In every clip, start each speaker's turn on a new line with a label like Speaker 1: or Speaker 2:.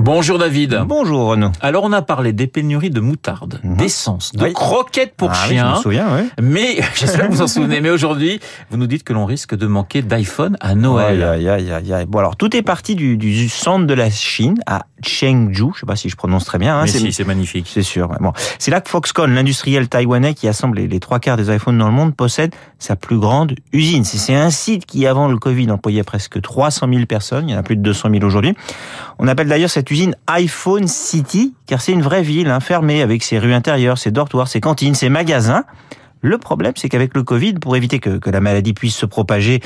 Speaker 1: Bonjour David.
Speaker 2: Bonjour Renaud.
Speaker 1: Alors on a parlé des pénuries de moutarde,
Speaker 2: Mhm.
Speaker 1: d'essence, de
Speaker 2: Oui.
Speaker 1: croquettes pour
Speaker 2: Ah oui, je
Speaker 1: chiens.
Speaker 2: me souviens, oui.
Speaker 1: mais j'espère que vous en souvenez. Mais aujourd'hui, vous nous dites que l'on risque de manquer d'iPhone à Noël.
Speaker 2: Aïe, aïe, aïe. Bon alors tout est parti du, du centre de la Chine à Chengdu. Je sais pas si je prononce très bien. hein,
Speaker 1: mais
Speaker 2: c'est-
Speaker 1: si, c'est magnifique.
Speaker 2: C'est sûr. Bon, c'est là que Foxconn, l'industriel taïwanais qui assemble les, trois quarts des iPhones dans le monde, possède sa plus grande usine. C'est un site qui, avant le Covid, employait presque 300 000 personnes. Il y en a plus de 200 000 aujourd'hui. On appelle d'ailleurs cette usine iPhone City, car c'est une vraie ville, hein, fermée, avec ses rues intérieures, ses dortoirs, ses cantines, ses magasins. Le problème, c'est qu'avec le Covid, pour éviter que, que la maladie puisse se propager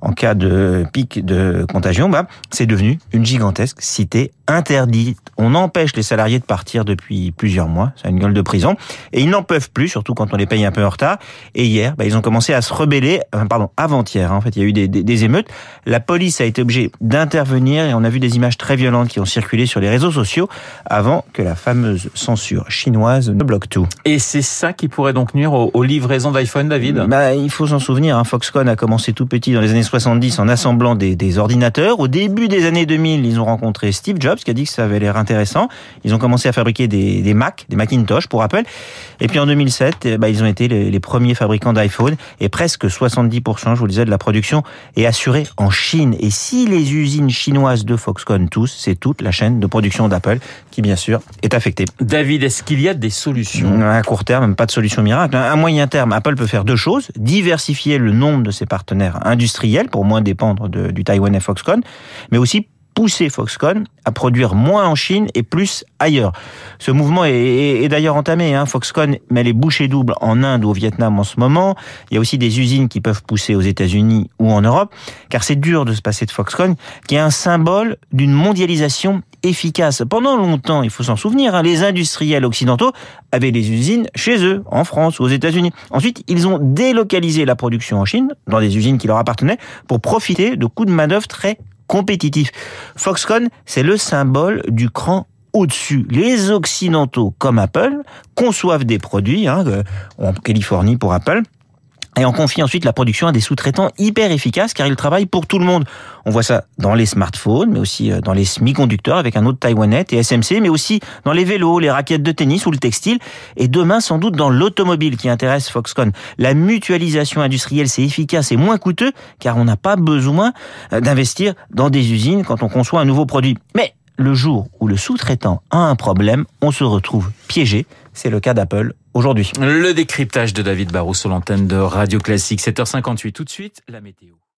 Speaker 2: en cas de pic de contagion, bah, c'est devenu une gigantesque cité interdite. On empêche les salariés de partir depuis plusieurs mois, c'est une gueule de prison, et ils n'en peuvent plus, surtout quand on les paye un peu en retard. Et hier, bah, ils ont commencé à se rebeller, pardon, avant-hier, hein, en fait, il y a eu des, des- des émeutes. La police a été obligée d'intervenir et on a vu des images très violentes qui ont circulé sur les réseaux sociaux avant que la fameuse censure chinoise ne bloque tout.
Speaker 1: Et c'est ça qui pourrait donc nuire aux, aux livraisons d'iPhone, David?
Speaker 2: Bah, il faut s'en souvenir, hein, Foxconn a commencé tout petit dans les années 70 en assemblant des, des ordinateurs. Au début des années 2000, ils ont rencontré Steve Jobs qui a dit que ça avait l'air intéressant. Ils ont commencé à fabriquer des, des Mac, des Macintosh pour Apple. Et puis en 2007, eh ben, ils ont été les, les premiers fabricants d'iPhone et presque 70%, je vous le disais, de la production est assurée en Chine. Et si les usines chinoises de Foxconn tous, c'est toute la chaîne de production d'Apple qui bien sûr est affectée.
Speaker 1: David, est-ce qu'il y a des solutions?
Speaker 2: À court terme, pas de solution miracle. À moyen terme, Apple peut faire deux choses. Diversifier le nombre de ses partenaires industriels pour moins dépendre de- du Taïwanais Foxconn, mais aussi pousser Foxconn à produire moins en Chine et plus ailleurs. Ce mouvement est, d'ailleurs entamé. Hein. Foxconn met les bouchées doubles en Inde ou au Vietnam en ce moment. Il y a aussi des usines qui peuvent pousser aux États-Unis ou en Europe, car c'est dur de se passer de Foxconn, qui est un symbole d'une mondialisation efficace. Pendant longtemps, il faut s'en souvenir, hein, les industriels occidentaux avaient les usines chez eux, en France ou aux États-Unis. Ensuite, ils ont délocalisé la production en Chine, dans des usines qui leur appartenaient, pour profiter de coûts de main-d'œuvre très Foxconn, c'est le symbole du cran au-dessus. Les Occidentaux, comme Apple, conçoivent des produits, hein, euh, en Californie pour Apple, et on confie ensuite la production à des sous-traitants hyper efficaces car ils travaillent pour tout le monde. On voit ça dans les smartphones, mais aussi euh, dans les semi-conducteurs avec un autre taïwanais, TSMC, mais aussi dans les vélos, les raquettes de tennis ou le textile. Et demain, sans doute, dans l'automobile qui intéresse Foxconn. La mutualisation industrielle, c'est efficace et moins coûteux car on n'a pas besoin euh, d'investir dans des usines quand on conçoit un nouveau produit. Mais le jour où le sous-traitant a un problème, on se retrouve piégé. C'est le cas d'Apple aujourd'hui.
Speaker 1: Le décryptage de David Barrou sur l'antenne de Radio Classique, 7h58. Tout de suite, la météo.